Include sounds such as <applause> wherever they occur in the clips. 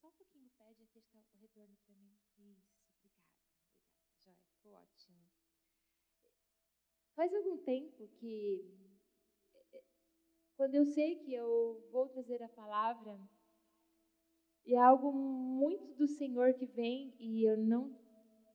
só um pouquinho o pad aqui está o retorno para mim. Isso, obrigada. Obrigada. Joia, ficou ótimo. Faz algum tempo que, quando eu sei que eu vou trazer a palavra, e é algo muito do Senhor que vem e eu não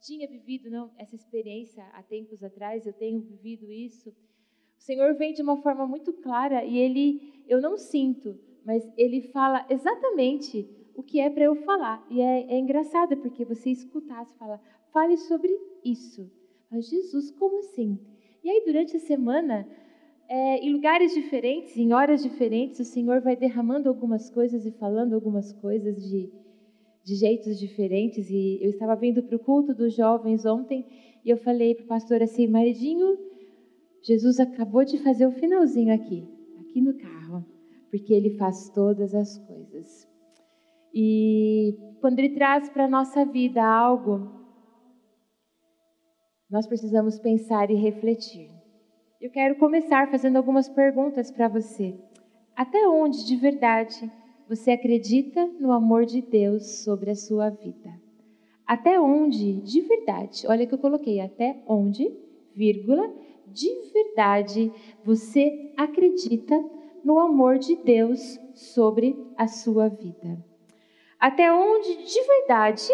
tinha vivido não, essa experiência há tempos atrás, eu tenho vivido isso. O Senhor vem de uma forma muito clara e ele, eu não sinto, mas ele fala exatamente o que é para eu falar. E é, é, engraçado porque você escutar, você fala, fale sobre isso. Mas Jesus, como assim? E aí durante a semana, é, em lugares diferentes, em horas diferentes, o Senhor vai derramando algumas coisas e falando algumas coisas de de jeitos diferentes. E eu estava vindo para o culto dos jovens ontem e eu falei para o pastor assim: Maridinho, Jesus acabou de fazer o finalzinho aqui, aqui no carro, porque ele faz todas as coisas. E quando ele traz para a nossa vida algo, nós precisamos pensar e refletir. Eu quero começar fazendo algumas perguntas para você. Até onde de verdade você acredita no amor de Deus sobre a sua vida? Até onde, de verdade, olha que eu coloquei, até onde, vírgula, de verdade você acredita no amor de Deus sobre a sua vida? Até onde, de verdade,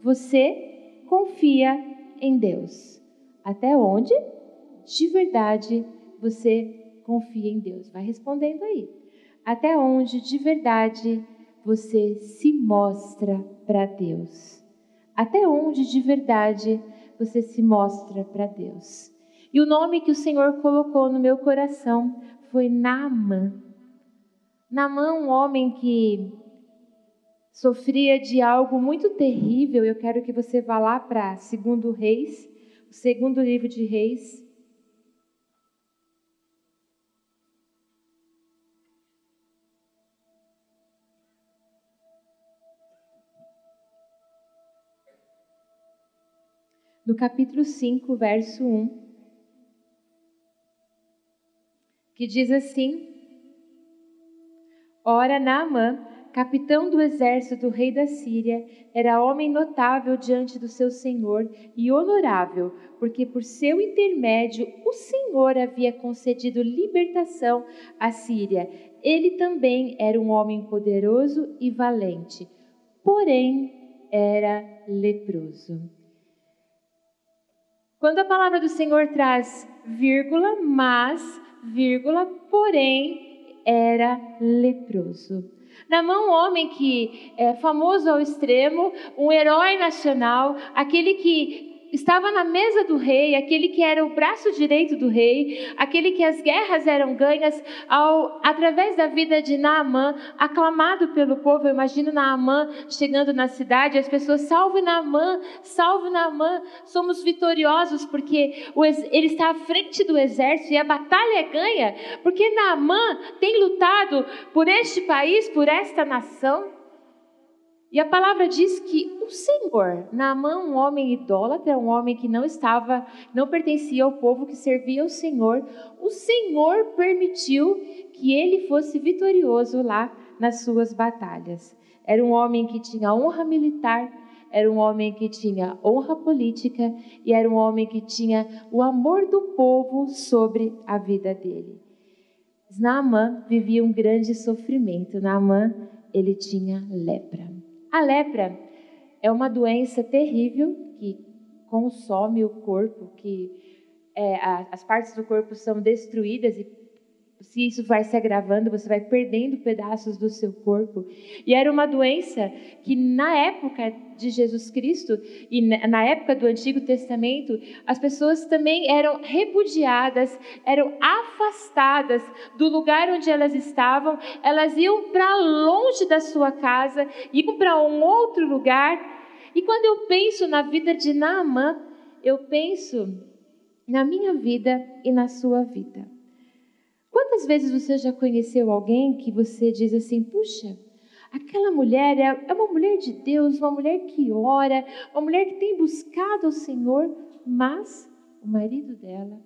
você confia em Deus? Até onde, de verdade, você confia em Deus? Vai respondendo aí até onde de verdade você se mostra para Deus. Até onde de verdade você se mostra para Deus. E o nome que o Senhor colocou no meu coração foi Naamã. Naamã, um homem que sofria de algo muito terrível. Eu quero que você vá lá para segundo Reis, o segundo livro de Reis, no capítulo 5, verso 1, que diz assim: Ora, Naamã, capitão do exército do rei da Síria, era homem notável diante do seu senhor e honorável, porque por seu intermédio o Senhor havia concedido libertação à Síria. Ele também era um homem poderoso e valente, porém era leproso. Quando a palavra do Senhor traz vírgula, mas, vírgula, porém, era leproso. Na mão, um homem que é famoso ao extremo, um herói nacional, aquele que estava na mesa do rei, aquele que era o braço direito do rei, aquele que as guerras eram ganhas ao, através da vida de Naamã, aclamado pelo povo. Eu imagino Naamã chegando na cidade, as pessoas, salve Naamã, salve Naamã, somos vitoriosos porque ele está à frente do exército e a batalha é ganha, porque Naamã tem lutado por este país, por esta nação. E a palavra diz que o Senhor, Naamã, um homem idólatra, um homem que não estava, não pertencia ao povo que servia ao Senhor, o Senhor permitiu que ele fosse vitorioso lá nas suas batalhas. Era um homem que tinha honra militar, era um homem que tinha honra política e era um homem que tinha o amor do povo sobre a vida dele. Naamã vivia um grande sofrimento. Naamã, ele tinha lepra. A lepra é uma doença terrível que consome o corpo, que é, a, as partes do corpo são destruídas e se isso vai se agravando, você vai perdendo pedaços do seu corpo. E era uma doença que, na época de Jesus Cristo e na época do Antigo Testamento, as pessoas também eram repudiadas, eram afastadas do lugar onde elas estavam, elas iam para longe da sua casa, iam para um outro lugar. E quando eu penso na vida de Naamã, eu penso na minha vida e na sua vida. Quantas vezes você já conheceu alguém que você diz assim, puxa, aquela mulher é, é uma mulher de Deus, uma mulher que ora, uma mulher que tem buscado ao Senhor, mas o marido dela.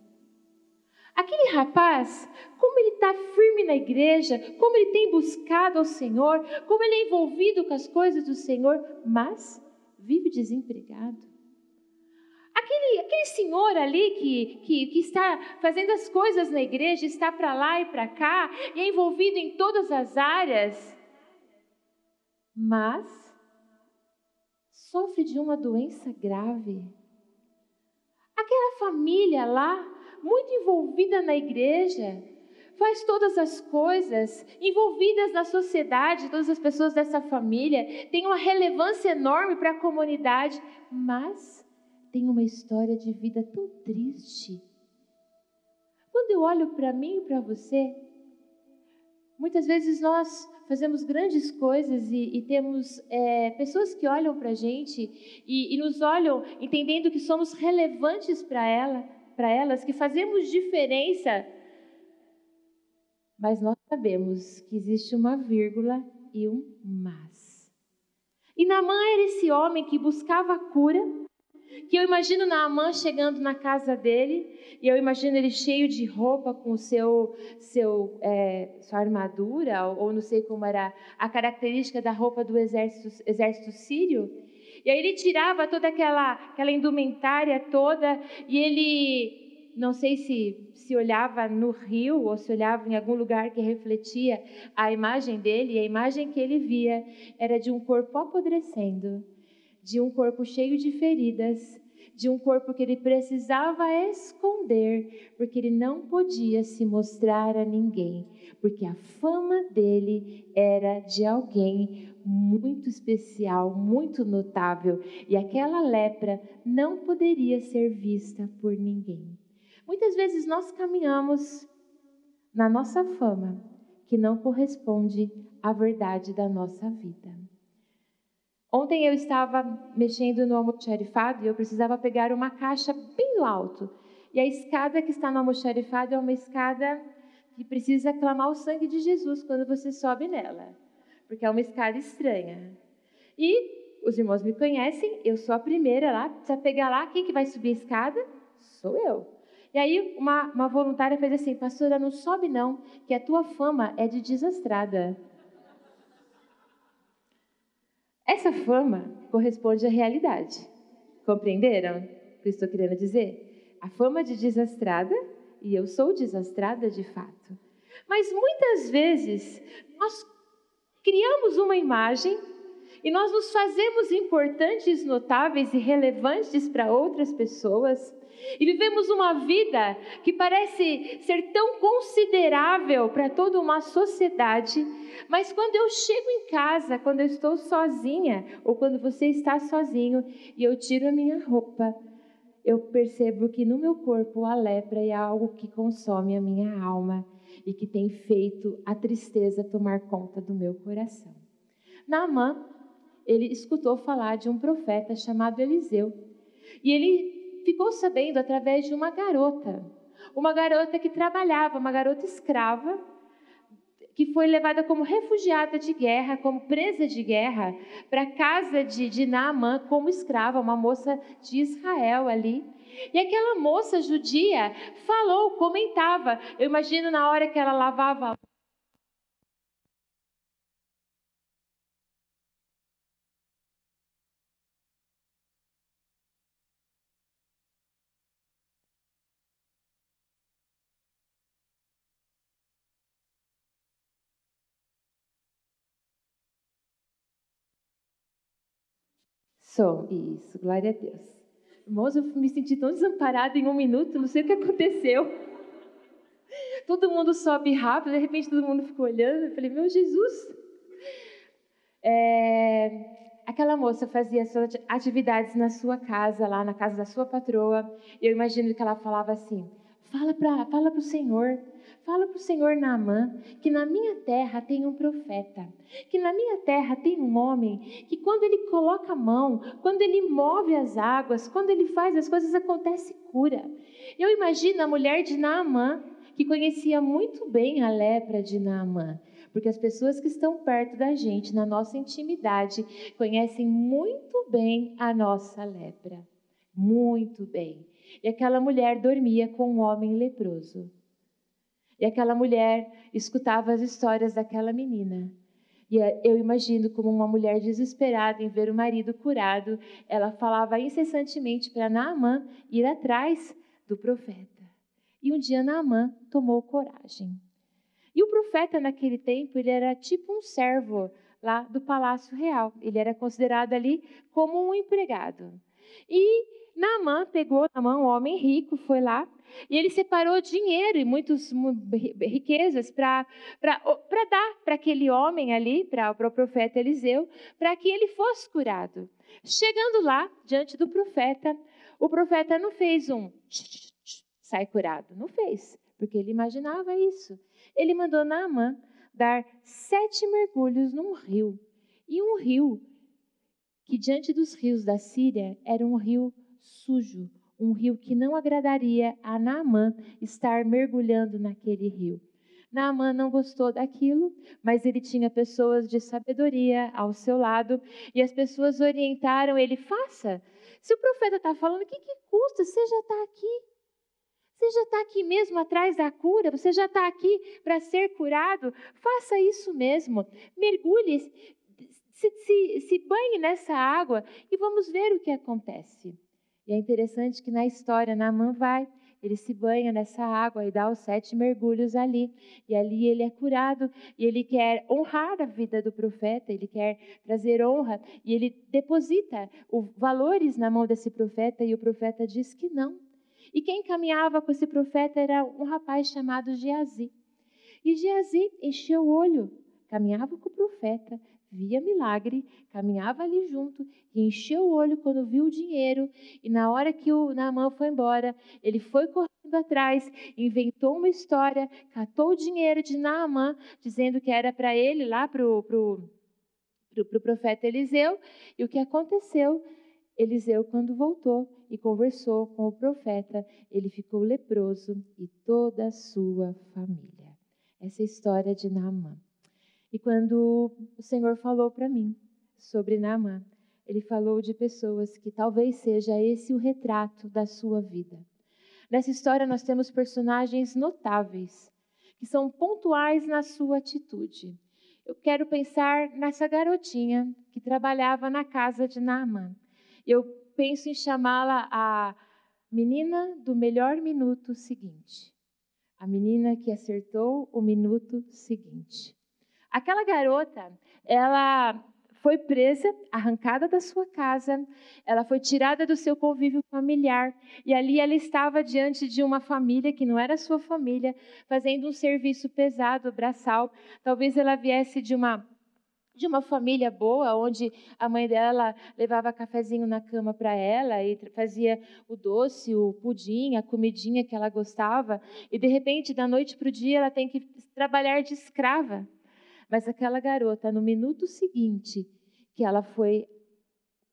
Aquele rapaz, como ele está firme na igreja, como ele tem buscado ao Senhor, como ele é envolvido com as coisas do Senhor, mas vive desempregado. Aquele, aquele senhor ali que, que, que está fazendo as coisas na igreja, está para lá e para cá, e é envolvido em todas as áreas, mas sofre de uma doença grave. Aquela família lá, muito envolvida na igreja, faz todas as coisas, envolvidas na sociedade, todas as pessoas dessa família têm uma relevância enorme para a comunidade, mas tem uma história de vida tão triste. Quando eu olho para mim e para você, muitas vezes nós fazemos grandes coisas e, e temos é, pessoas que olham para a gente e, e, nos olham entendendo que somos relevantes para ela, para elas, que fazemos diferença. Mas nós sabemos que existe uma vírgula e um mas. E Naamã era esse homem que buscava a cura, que eu imagino Naamã chegando na casa dele, e eu imagino ele cheio de roupa com seu, seu é, sua armadura, ou, ou não sei como era a característica da roupa do exército, exército sírio. E aí ele tirava toda aquela, aquela indumentária toda, e ele não sei se se olhava no rio ou se olhava em algum lugar que refletia a imagem dele, e a imagem que ele via era de um corpo apodrecendo, de um corpo cheio de feridas, de um corpo que ele precisava esconder, porque ele não podia se mostrar a ninguém, porque a fama dele era de alguém muito especial, muito notável, e aquela lepra não poderia ser vista por ninguém. Muitas vezes nós caminhamos na nossa fama que não corresponde à verdade da nossa vida. Ontem eu estava mexendo no almoxarifado e eu precisava pegar uma caixa bem alto. E a escada que está no almoxarifado é uma escada que precisa clamar o sangue de Jesus quando você sobe nela, porque é uma escada estranha. E os irmãos me conhecem, eu sou a primeira lá, precisa pegar lá, quem que vai subir a escada? Sou eu. E aí uma, uma voluntária fez assim, pastora, não sobe não, que a tua fama é de desastrada. Essa fama corresponde à realidade. Compreenderam o que estou querendo dizer? A fama de desastrada, e eu sou desastrada de fato. Mas muitas vezes nós criamos uma imagem e nós nos fazemos importantes, notáveis e relevantes para outras pessoas. E vivemos uma vida que parece ser tão considerável para toda uma sociedade, mas quando eu chego em casa, quando eu estou sozinha, ou quando você está sozinho e eu tiro a minha roupa, eu percebo que no meu corpo a lepra é algo que consome a minha alma e que tem feito a tristeza tomar conta do meu coração. Naamã, ele escutou falar de um profeta chamado Eliseu. E ele ficou sabendo através de uma garota, uma garota que trabalhava, uma garota escrava, que foi levada como refugiada de guerra, como presa de guerra, para a casa de, de Naamã como escrava, uma moça de Israel ali. E aquela moça judia falou, comentava. Eu imagino na hora que ela lavava Sou, isso, glória a Deus. Irmãos, eu me senti tão desamparada em um minuto, não sei o que aconteceu. <laughs> Todo mundo sobe rápido, de repente todo mundo ficou olhando. Eu falei, meu Jesus. É, aquela moça fazia suas atividades na sua casa, lá na casa da sua patroa. Eu imagino que ela falava assim: fala para fala o Senhor, Fala para o Senhor Naamã que na minha terra tem um profeta, que na minha terra tem um homem que quando ele coloca a mão, quando ele move as águas, quando ele faz as coisas, acontece cura. Eu imagino a mulher de Naamã, que conhecia muito bem a lepra de Naamã, porque as pessoas que estão perto da gente, na nossa intimidade, conhecem muito bem a nossa lepra. Muito bem. E aquela mulher dormia com um homem leproso. E aquela mulher escutava as histórias daquela menina. E eu imagino como uma mulher desesperada em ver o marido curado, ela falava incessantemente para Naamã ir atrás do profeta. E um dia Naamã tomou coragem. E o profeta naquele tempo, ele era tipo um servo lá do palácio real. Ele era considerado ali como um empregado. E Naamã pegou na mão um homem rico, foi lá, e ele separou dinheiro e muitas riquezas para dar para aquele homem ali, para o profeta Eliseu, para que ele fosse curado. Chegando lá, diante do profeta, o profeta não fez um sai curado, não fez, porque ele imaginava isso. Ele mandou Naamã dar sete mergulhos num rio. E um rio que, diante dos rios da Síria, era um rio sujo, um rio que não agradaria a Naamã estar mergulhando naquele rio. Naamã não gostou daquilo, mas ele tinha pessoas de sabedoria ao seu lado e as pessoas orientaram ele: faça. Se o profeta está falando, o que, que custa? Você já está aqui. Você já está aqui mesmo atrás da cura, você já está aqui para ser curado. Faça isso mesmo. Mergulhe, se, se, se banhe nessa água e vamos ver o que acontece. E é interessante que na história, Naamã vai, ele se banha nessa água e dá os sete mergulhos ali. E ali ele é curado e ele quer honrar a vida do profeta, ele quer trazer honra e ele deposita os valores na mão desse profeta e o profeta diz que não. E quem caminhava com esse profeta era um rapaz chamado Geazi. E Geazi encheu o olho, caminhava com o profeta, via milagre, caminhava ali junto e encheu o olho quando viu o dinheiro. E na hora que o Naamã foi embora, ele foi correndo atrás, inventou uma história, catou o dinheiro de Naamã, dizendo que era para ele lá para o pro, pro, pro profeta Eliseu. E o que aconteceu? Eliseu, quando voltou e conversou com o profeta, ele ficou leproso e toda a sua família. Essa é a história de Naamã. E quando o Senhor falou para mim sobre Naamã, ele falou de pessoas que talvez seja esse o retrato da sua vida. Nessa história nós temos personagens notáveis, que são pontuais na sua atitude. Eu quero pensar nessa garotinha que trabalhava na casa de Naamã. Eu penso em chamá-la a menina do melhor minuto seguinte. A menina que acertou o minuto seguinte. Aquela garota, ela foi presa, arrancada da sua casa, ela foi tirada do seu convívio familiar e ali ela estava diante de uma família que não era sua família, fazendo um serviço pesado, braçal. Talvez ela viesse de uma de uma família boa, onde a mãe dela levava cafezinho na cama para ela e fazia o doce, o pudim, a comidinha que ela gostava, e de repente, da noite para o dia, ela tem que trabalhar de escrava. Mas aquela garota, no minuto seguinte, que ela foi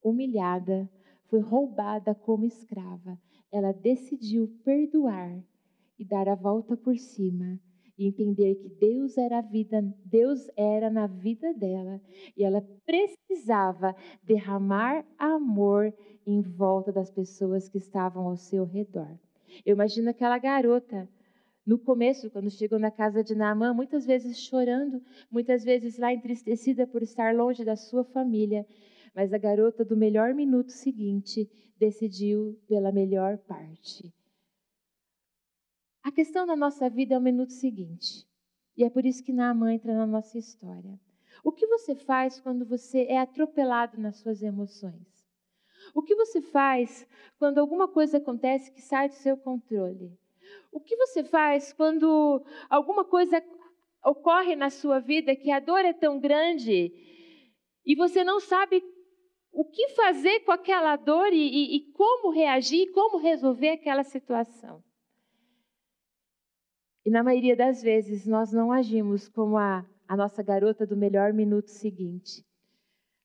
humilhada, foi roubada como escrava, ela decidiu perdoar e dar a volta por cima e entender que Deus era a vida, Deus era na vida dela e ela precisava derramar amor em volta das pessoas que estavam ao seu redor. Eu imagino aquela garota no começo, quando chegou na casa de Naamã, muitas vezes chorando, muitas vezes lá entristecida por estar longe da sua família, mas a garota do melhor minuto seguinte decidiu pela melhor parte. A questão da nossa vida é o minuto seguinte. E é por isso que Naamã entra na nossa história. O que você faz quando você é atropelado nas suas emoções? O que você faz quando alguma coisa acontece que sai do seu controle? O que você faz quando alguma coisa ocorre na sua vida que a dor é tão grande e você não sabe o que fazer com aquela dor e, e, e como reagir, como resolver aquela situação? E na maioria das vezes nós não agimos como a, a nossa garota do melhor minuto seguinte.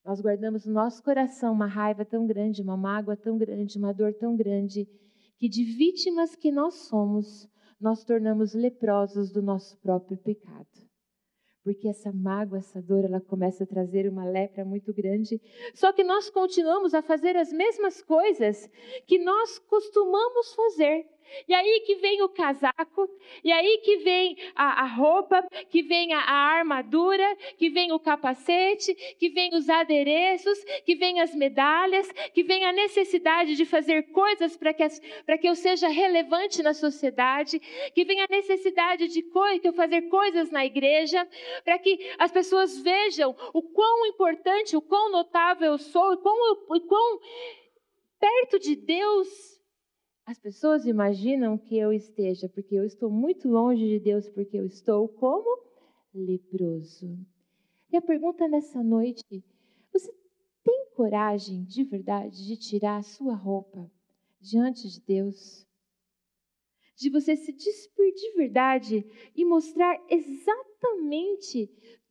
Nós guardamos no nosso coração uma raiva tão grande, uma mágoa tão grande, uma dor tão grande, que de vítimas que nós somos, nós tornamos leprosos do nosso próprio pecado. Porque essa mágoa, essa dor, ela começa a trazer uma lepra muito grande. Só que nós continuamos a fazer as mesmas coisas que nós costumamos fazer E aí que vem o casaco, e aí que vem a, a roupa, que vem a, a, armadura, que vem o capacete, que vem os adereços, que vem as medalhas, que vem a necessidade de fazer coisas para que, que eu seja relevante na sociedade, que vem a necessidade de que eu fazer coisas na igreja, para que as pessoas vejam o quão importante, o quão notável eu sou, o quão, o quão perto de Deus as pessoas imaginam que eu esteja, porque eu estou muito longe de Deus, porque eu estou como leproso. E a pergunta nessa noite: você tem coragem de verdade de tirar a sua roupa diante de Deus? De você se despir de verdade e mostrar exatamente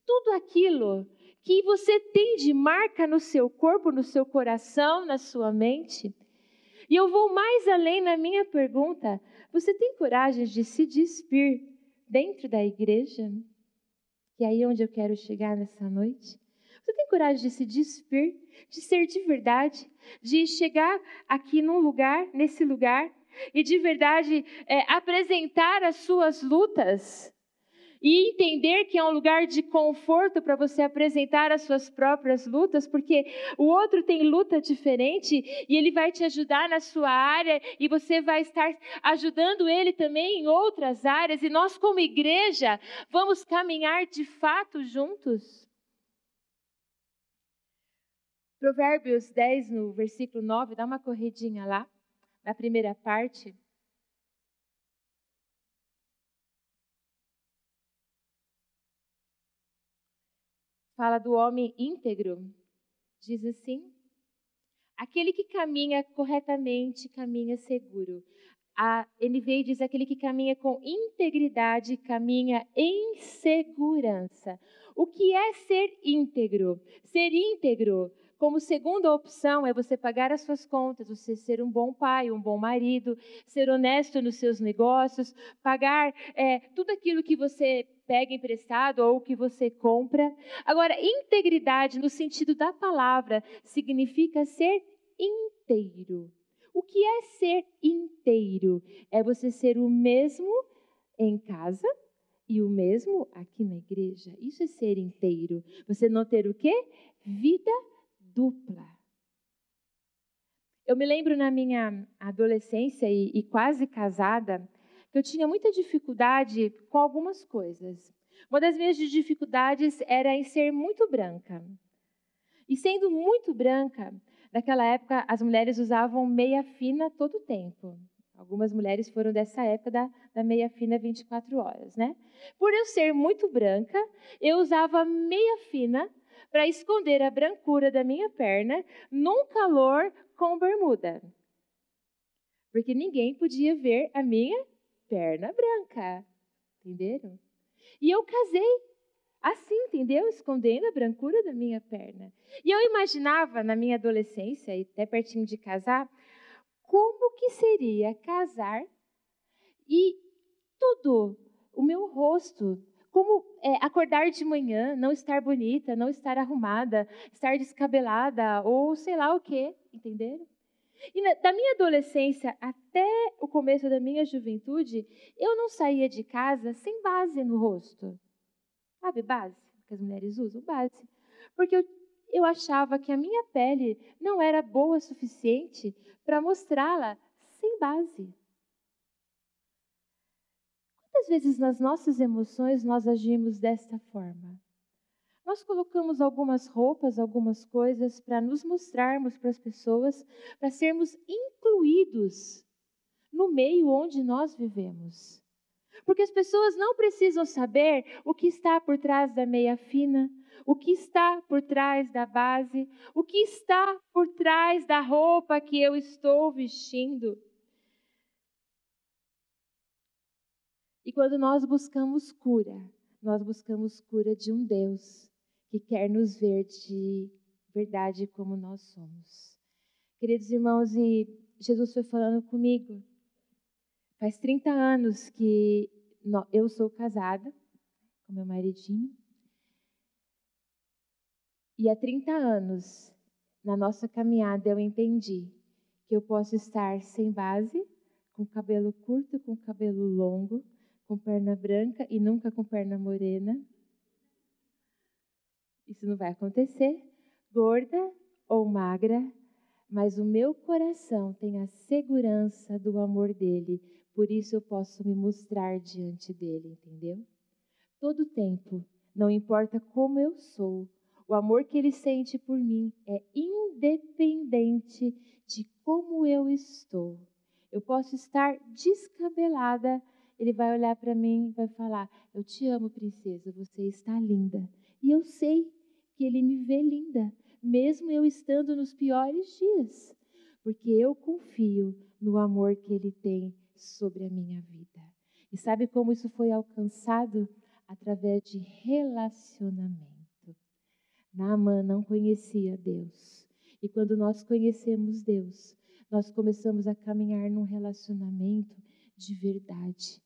tudo aquilo que você tem de marca no seu corpo, no seu coração, na sua mente? E eu vou mais além na minha pergunta. Você tem coragem de se despir dentro da igreja? Que é aí onde eu quero chegar nessa noite. Você tem coragem de se despir, de ser de verdade, de chegar aqui num lugar, nesse lugar, e de verdade é, apresentar as suas lutas, e entender que é um lugar de conforto para você apresentar as suas próprias lutas, porque o outro tem luta diferente e ele vai te ajudar na sua área e você vai estar ajudando ele também em outras áreas e nós como igreja vamos caminhar de fato juntos. Provérbios 10 no versículo 9, dá uma corridinha lá, na primeira parte. Fala do homem íntegro. Diz assim: aquele que caminha corretamente, caminha seguro. A NVI diz aquele que caminha com integridade, caminha em segurança. O que é ser íntegro? Ser íntegro como segunda opção é você pagar as suas contas, você ser um bom pai, um bom marido, ser honesto nos seus negócios, pagar é, tudo aquilo que você pega emprestado ou que você compra. Agora, integridade no sentido da palavra significa ser inteiro. O que é ser inteiro? É você ser o mesmo em casa e o mesmo aqui na igreja. Isso é ser inteiro. Você não ter o quê? Vida dupla. Eu me lembro na minha adolescência e, e quase casada, que eu tinha muita dificuldade com algumas coisas. Uma das minhas dificuldades era em ser muito branca. E sendo muito branca, naquela época as mulheres usavam meia fina todo o tempo. Algumas mulheres foram dessa época da, da meia fina 24 horas, né? Por eu ser muito branca, eu usava meia fina para esconder a brancura da minha perna num calor com bermuda. Porque ninguém podia ver a minha perna branca. Entenderam? E eu casei assim, entendeu? Escondendo a brancura da minha perna. E eu imaginava na minha adolescência, e até pertinho de casar, como que seria casar e tudo, o meu rosto, como é, acordar de manhã, não estar bonita, não estar arrumada, estar descabelada ou sei lá o quê, entenderam? E na, da minha adolescência até o começo da minha juventude, eu não saía de casa sem base no rosto. Sabe base? Que as mulheres usam? Base. Porque eu, eu achava que a minha pele não era boa o suficiente para mostrá-la sem base. Quantas vezes nas nossas emoções nós agimos desta forma? Nós colocamos algumas roupas, algumas coisas para nos mostrarmos para as pessoas, para sermos incluídos no meio onde nós vivemos. Porque as pessoas não precisam saber o que está por trás da meia fina, o que está por trás da base, o que está por trás da roupa que eu estou vestindo. E quando nós buscamos cura, nós buscamos cura de um Deus que quer nos ver de verdade como nós somos. Queridos irmãos, e Jesus foi falando comigo. Faz 30 anos que eu sou casada com meu maridinho. E há 30 anos, na nossa caminhada, eu entendi que eu posso estar sem base, com cabelo curto, com cabelo longo, com perna branca e nunca com perna morena. Isso não vai acontecer. Gorda ou magra, mas o meu coração tem a segurança do amor dele, por isso eu posso me mostrar diante dele, entendeu? Todo tempo, não importa como eu sou, o amor que ele sente por mim é independente de como eu estou. Eu posso estar descabelada, ele vai olhar para mim e vai falar: Eu te amo, princesa, você está linda. E eu sei que ele me vê linda, mesmo eu estando nos piores dias, porque eu confio no amor que ele tem sobre a minha vida. E sabe como isso foi alcançado? Através de relacionamento. Naamã não conhecia Deus. E quando nós conhecemos Deus, nós começamos a caminhar num relacionamento de verdade.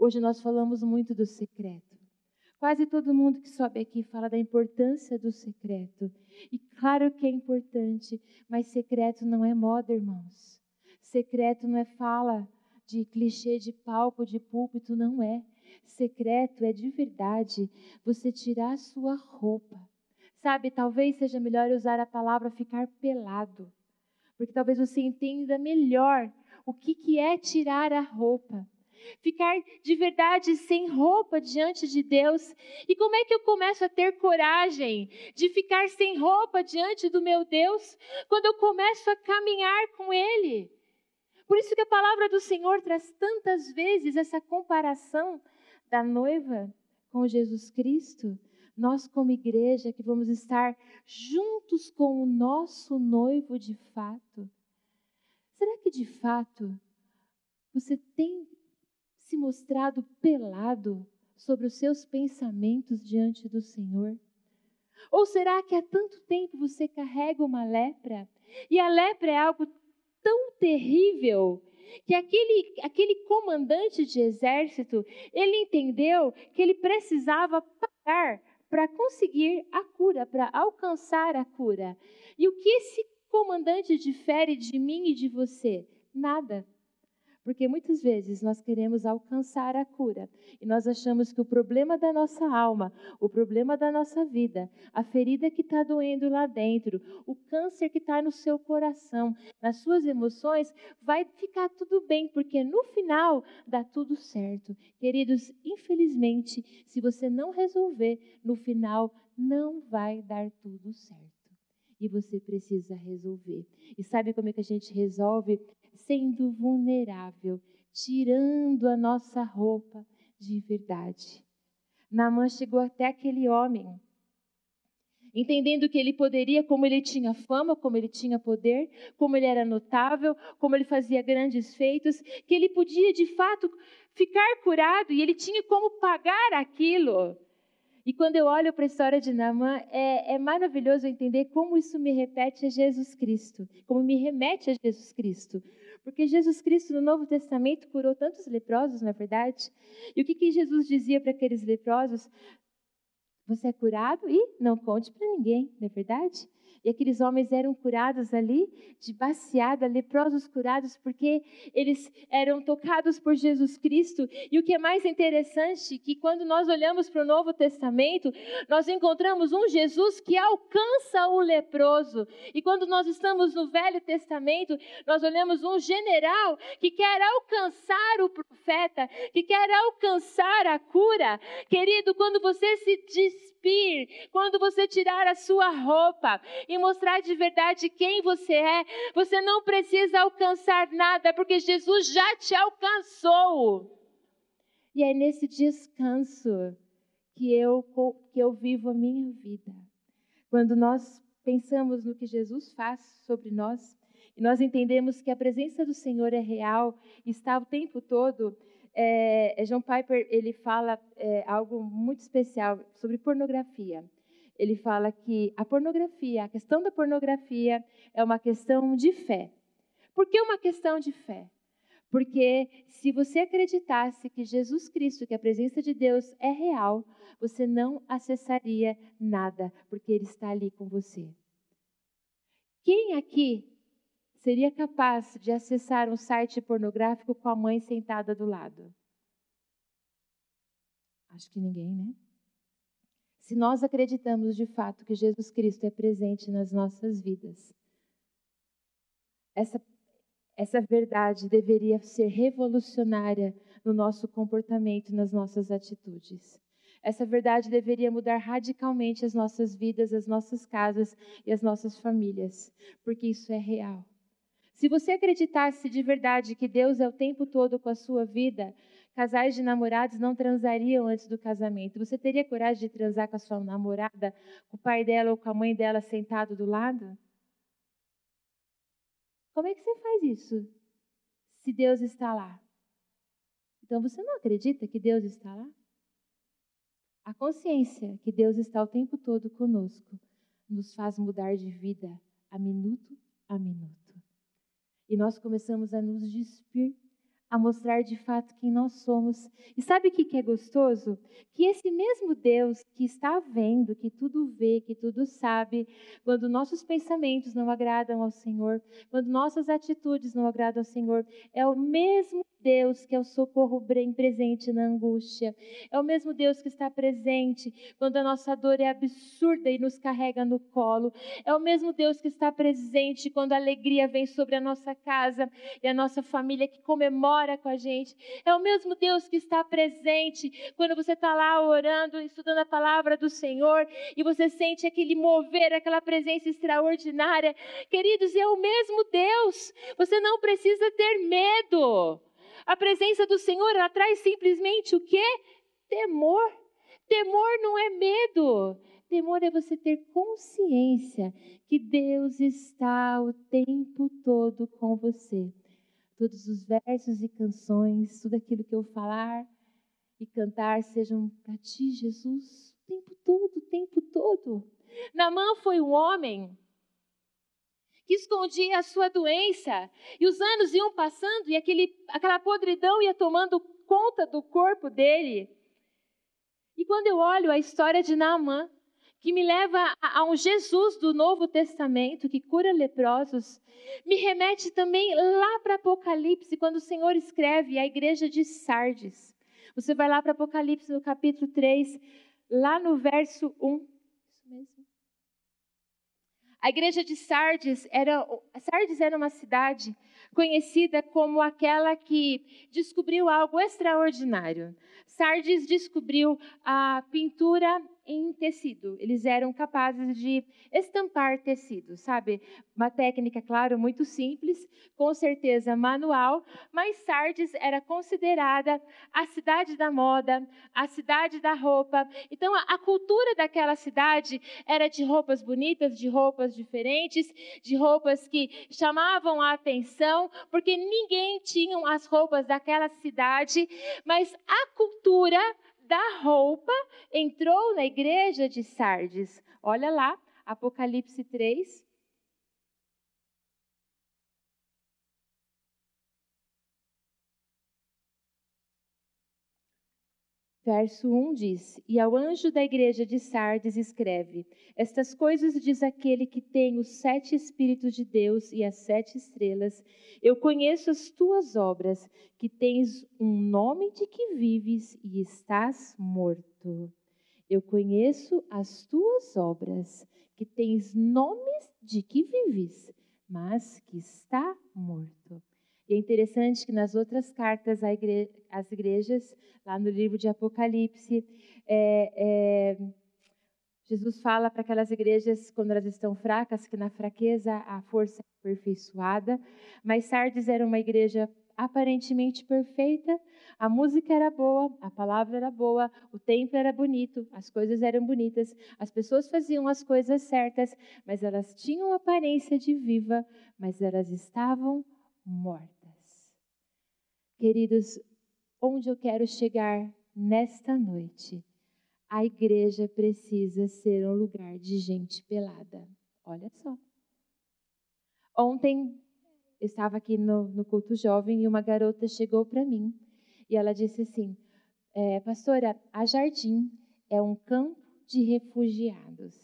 Hoje nós falamos muito do secreto. Quase todo mundo que sobe aqui fala da importância do secreto. E claro que é importante, mas secreto não é moda, irmãos. Secreto não é fala de clichê de palco, de púlpito, não é. Secreto é de verdade você tirar a sua roupa. Sabe, talvez seja melhor usar a palavra ficar pelado. Porque talvez você entenda melhor o que, que é tirar a roupa ficar de verdade sem roupa diante de Deus. E como é que eu começo a ter coragem de ficar sem roupa diante do meu Deus quando eu começo a caminhar com Ele? Por isso que a palavra do Senhor traz tantas vezes essa comparação da noiva com Jesus Cristo. Nós, como igreja, que vamos estar juntos com o nosso noivo de fato. Será que de fato você tem se mostrado pelado sobre os seus pensamentos diante do Senhor? Ou será que há tanto tempo você carrega uma lepra e a lepra é algo tão terrível que aquele, aquele comandante de exército, ele entendeu que ele precisava pagar para conseguir a cura, para alcançar a cura. E o que esse comandante difere de mim e de você? Nada. Porque muitas vezes nós queremos alcançar a cura e nós achamos que o problema da nossa alma, o problema da nossa vida, a ferida que está doendo lá dentro, o câncer que está no seu coração, nas suas emoções, vai ficar tudo bem, porque no final dá tudo certo. Queridos, infelizmente, se você não resolver, no final não vai dar tudo certo e você precisa resolver. E sabe como é que a gente resolve? Sendo vulnerável, tirando a nossa roupa de verdade. Naamã chegou até aquele homem, entendendo que ele poderia, como ele tinha fama, como ele tinha poder, como ele era notável, como ele fazia grandes feitos, que ele podia de fato ficar curado e ele tinha como pagar aquilo. E quando eu olho para a história de Naamã, é, é, maravilhoso entender como isso me repete a Jesus Cristo, como me remete a Jesus Cristo. Porque Jesus Cristo, no Novo Testamento, curou tantos leprosos, na é verdade. E o que, que Jesus dizia para aqueles leprosos? Você é curado e não conte para ninguém, não é verdade? E aqueles homens eram curados ali de baseada, leprosos curados, porque eles eram tocados por Jesus Cristo. E o que é mais interessante, que quando nós olhamos para o Novo Testamento, nós encontramos um Jesus que alcança o leproso. E quando nós estamos no Velho Testamento, nós olhamos um general que quer alcançar o profeta, que quer alcançar a cura. Querido, quando você se despir, quando você tirar a sua roupa e mostrar de verdade quem você é, você não precisa alcançar nada, porque Jesus já te alcançou. E é nesse descanso que eu, que eu vivo a minha vida. Quando nós pensamos no que Jesus faz sobre nós, e nós entendemos que a presença do Senhor é real, está o tempo todo, é, John Piper ele fala é, algo muito especial sobre pornografia. Ele fala que a pornografia, a questão da pornografia é uma questão de fé. Por que uma questão de fé? Porque se você acreditasse que Jesus Cristo, que a presença de Deus é real, você não acessaria nada, porque Ele está ali com você. Quem aqui seria capaz de acessar um site pornográfico com a mãe sentada do lado? Acho que ninguém, né? Se nós acreditamos de fato que Jesus Cristo é presente nas nossas vidas, essa, essa verdade deveria ser revolucionária no nosso comportamento, nas nossas atitudes. Essa verdade deveria mudar radicalmente as nossas vidas, as nossas casas e as nossas famílias, porque isso é real. Se você acreditasse de verdade que Deus é o tempo todo com a sua vida, casais de namorados não transariam antes do casamento. Você teria coragem de transar com a sua namorada, com o pai dela ou com a mãe dela sentado do lado? Como é que você faz isso? Se Deus está lá. Então você não acredita que Deus está lá? A consciência que Deus está o tempo todo conosco nos faz mudar de vida a minuto a minuto. E nós começamos a nos despir a mostrar de fato quem nós somos. E sabe o que é gostoso? Que esse mesmo Deus que está vendo, que tudo vê, que tudo sabe, quando nossos pensamentos não agradam ao Senhor, quando nossas atitudes não agradam ao Senhor, é o mesmo Deus que é o socorro bem presente na angústia. É o mesmo Deus que está presente quando a nossa dor é absurda e nos carrega no colo. É o mesmo Deus que está presente quando a alegria vem sobre a nossa casa e a nossa família que comemora com a gente. É o mesmo Deus que está presente quando você está lá orando, estudando a palavra do Senhor e você sente aquele mover, aquela presença extraordinária. Queridos, é o mesmo Deus. Você não precisa ter medo. A presença do Senhor, ela traz simplesmente o quê? Temor. Temor não é medo. Temor é você ter consciência que Deus está o tempo todo com você. Todos os versos e canções, tudo aquilo que eu falar e cantar sejam para ti, Jesus, o tempo todo, o tempo todo. Namã foi um homem que escondia a sua doença. E os anos iam passando e aquele, aquela podridão ia tomando conta do corpo dele. E quando eu olho a história de Naamã, que me leva a, a um Jesus do Novo Testamento que cura leprosos, me remete também lá para Apocalipse, quando o Senhor escreve a igreja de Sardes. Você vai lá para Apocalipse no capítulo 3, lá no verso 1. A igreja de Sardes era, Sardes era uma cidade conhecida como aquela que descobriu algo extraordinário. Sardes descobriu a pintura em tecido. Eles eram capazes de estampar tecido, sabe? Uma técnica, claro, muito simples, com certeza manual, mas Sardes era considerada a cidade da moda, a cidade da roupa. Então, a, cultura daquela cidade era de roupas bonitas, de roupas diferentes, de roupas que chamavam a atenção, porque ninguém tinha as roupas daquela cidade, mas a cultura da roupa entrou na igreja de Sardes. Olha lá, Apocalipse 3, Verso 1 diz: E ao anjo da igreja de Sardes escreve: Estas coisas diz aquele que tem os sete Espíritos de Deus e as sete estrelas. Eu conheço as tuas obras, que tens um nome de que vives e estás morto. Eu conheço as tuas obras, que tens nomes de que vives, mas que está morto. E é interessante que nas outras cartas às igrejas, lá no livro de Apocalipse, é, é, Jesus fala para aquelas igrejas, quando elas estão fracas, que na fraqueza a força é aperfeiçoada. Mas Sardes era uma igreja aparentemente perfeita, a música era boa, a palavra era boa, o templo era bonito, as coisas eram bonitas, as pessoas faziam as coisas certas, mas elas tinham aparência de viva, mas elas estavam mortas. Queridos, onde eu quero chegar nesta noite? A igreja precisa ser um lugar de gente pelada. Olha só. Ontem estava aqui no, no culto jovem e uma garota chegou para mim e ela disse assim: é, Pastora, a Jardim é um campo de refugiados.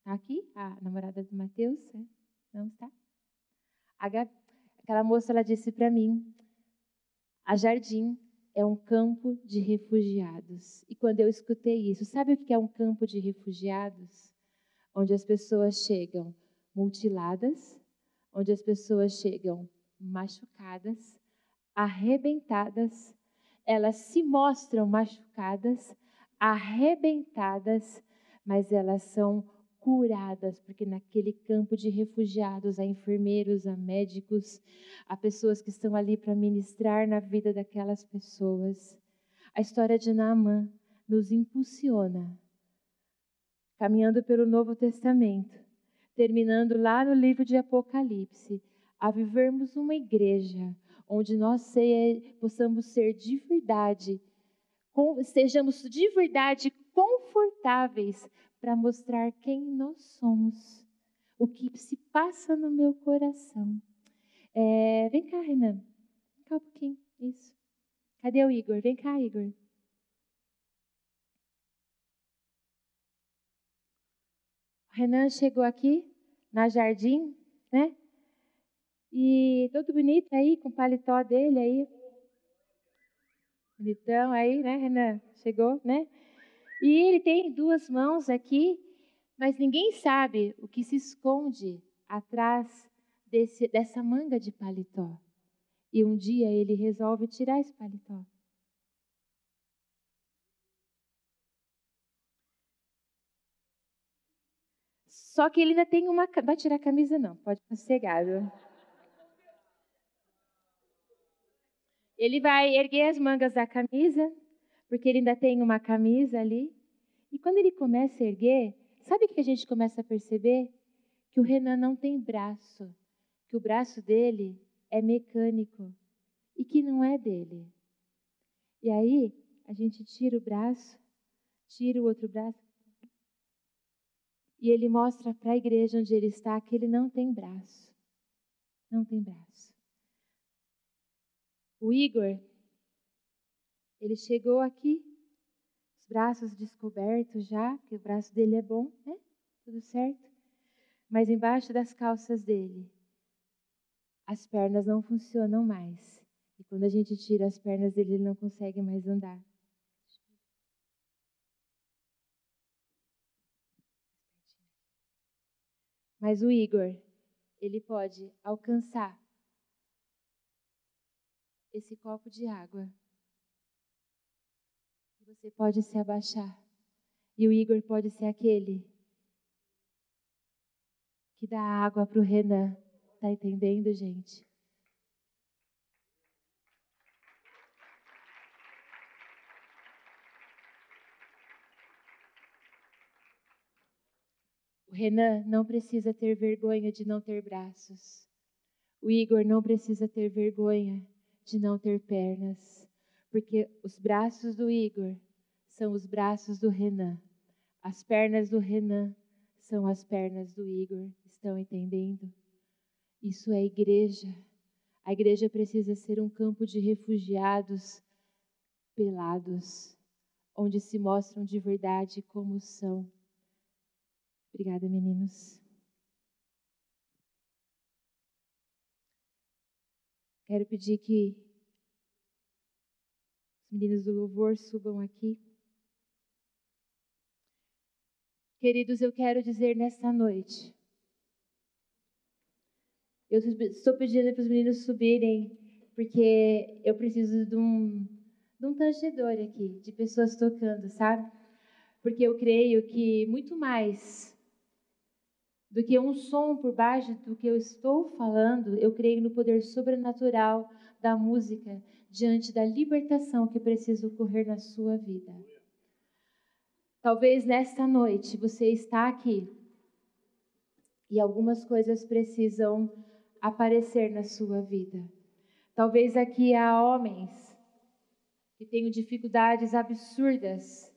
Está aqui a namorada do Mateus? É? Não está? aquela moça ela disse para mim: a Jardim é um campo de refugiados. E quando eu escutei isso, sabe o que é um campo de refugiados? Onde as pessoas chegam mutiladas, onde as pessoas chegam machucadas, arrebentadas, elas se mostram machucadas, arrebentadas, mas elas são curadas, porque naquele campo de refugiados há enfermeiros, há médicos, há pessoas que estão ali para ministrar na vida daquelas pessoas. A história de Naamã nos impulsiona, caminhando pelo Novo Testamento, terminando lá no livro de Apocalipse, a vivermos uma igreja onde nós possamos ser de verdade, sejamos de verdade confortáveis para mostrar quem nós somos, o que se passa no meu coração. É, vem cá, Renan. Vem cá um pouquinho. Isso. Cadê o Igor? Vem cá, Igor. O Renan chegou aqui na jardim, né? E todo bonito aí, com o paletó dele aí. Bonitão aí, né, Renan? Chegou, né? E ele tem duas mãos aqui, mas ninguém sabe o que se esconde atrás desse, dessa manga de paletó. E um dia ele resolve tirar esse paletó. Só que ele ainda tem uma. Vai tirar a camisa, não, pode ficar sossegado. Ele vai erguer as mangas da camisa porque ele ainda tem uma camisa ali. E quando ele começa a erguer, sabe o que a gente começa a perceber? Que o Renan não tem braço, que o braço dele é mecânico e que não é dele. E aí a gente tira o braço, tira o outro braço, e ele mostra para a igreja onde ele está que ele não tem braço. Não tem braço. O Igor, ele chegou aqui, os braços descobertos já, que o braço dele é bom, né? Tudo certo. Mas embaixo das calças dele, as pernas não funcionam mais. E quando a gente tira as pernas dele, ele não consegue mais andar. Mas o Igor, ele pode alcançar esse copo de água você pode se abaixar. E o Igor pode ser aquele que dá água para o Renan. Tá entendendo, gente? O Renan não precisa ter vergonha de não ter braços. O Igor não precisa ter vergonha de não ter pernas porque os braços do Igor são os braços do Renan, as pernas do Renan são as pernas do Igor. Estão entendendo? Isso é igreja. A igreja precisa ser um campo de refugiados pelados, onde se mostram de verdade como são. Obrigada, meninos. Quero pedir que os meninos do louvor subam aqui. Queridos, eu quero dizer nesta noite. Eu estou pedindo para os meninos subirem, porque eu preciso de um, de um tangedor aqui, de pessoas tocando, sabe? Porque eu creio que muito mais do que um som por baixo do que eu estou falando, eu creio no poder sobrenatural da música diante da libertação que precisa ocorrer na sua vida. Talvez nesta noite você está aqui e algumas coisas precisam aparecer na sua vida. Talvez aqui há homens que tenham dificuldades absurdas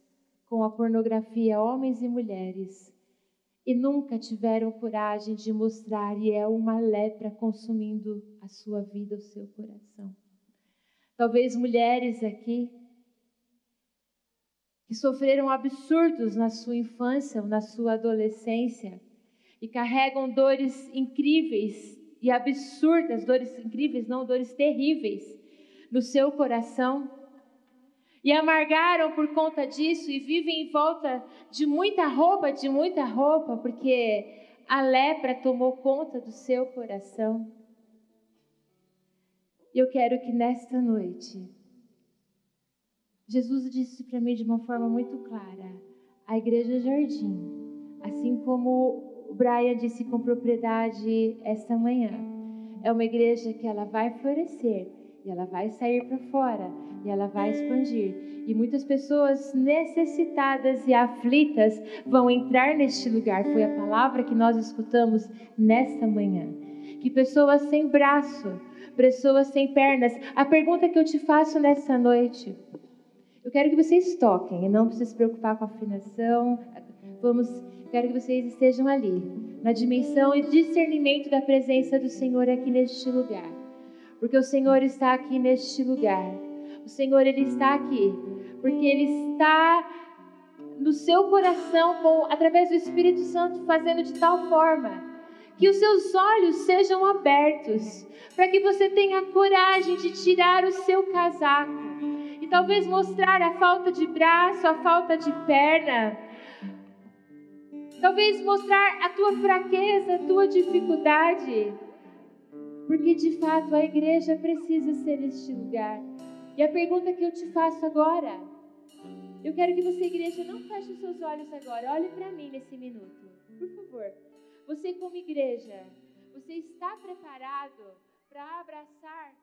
com a pornografia, homens e mulheres e nunca tiveram coragem de mostrar, e é uma lepra consumindo a sua vida, o seu coração. Talvez mulheres aqui que sofreram absurdos na sua infância ou na sua adolescência e carregam dores incríveis e absurdas, dores incríveis, não, dores terríveis no seu coração. E amargaram por conta disso e vivem em volta de muita roupa, de muita roupa, porque a lepra tomou conta do seu coração. E eu quero que nesta noite, Jesus disse para mim de uma forma muito clara: a Igreja Jardim, assim como o Brian disse com propriedade esta manhã. É uma igreja que ela vai florescer e ela vai sair para fora e ela vai expandir. E muitas pessoas necessitadas e aflitas vão entrar neste lugar. Foi a palavra que nós escutamos nesta manhã. Que pessoas sem braço, pessoas sem pernas. A pergunta que eu te faço nesta noite. Eu quero que vocês toquem e não precisa se preocupar com a afinação. Vamos Quero que vocês estejam ali, na dimensão e discernimento da presença do Senhor aqui neste lugar. Porque o Senhor está aqui neste lugar. O Senhor, Ele está aqui. Porque Ele está no seu coração, com, através do Espírito Santo, fazendo de tal forma que os seus olhos sejam abertos, para que você tenha coragem de tirar o seu casaco e talvez mostrar a falta de braço, a falta de perna Talvez mostrar a tua fraqueza, a tua dificuldade. Porque de fato a igreja precisa ser este lugar. E a pergunta que eu te faço agora, eu quero que você, igreja, não feche os seus olhos agora. Olhe para mim nesse minuto, por favor. Você, como igreja, você está preparado para abraçar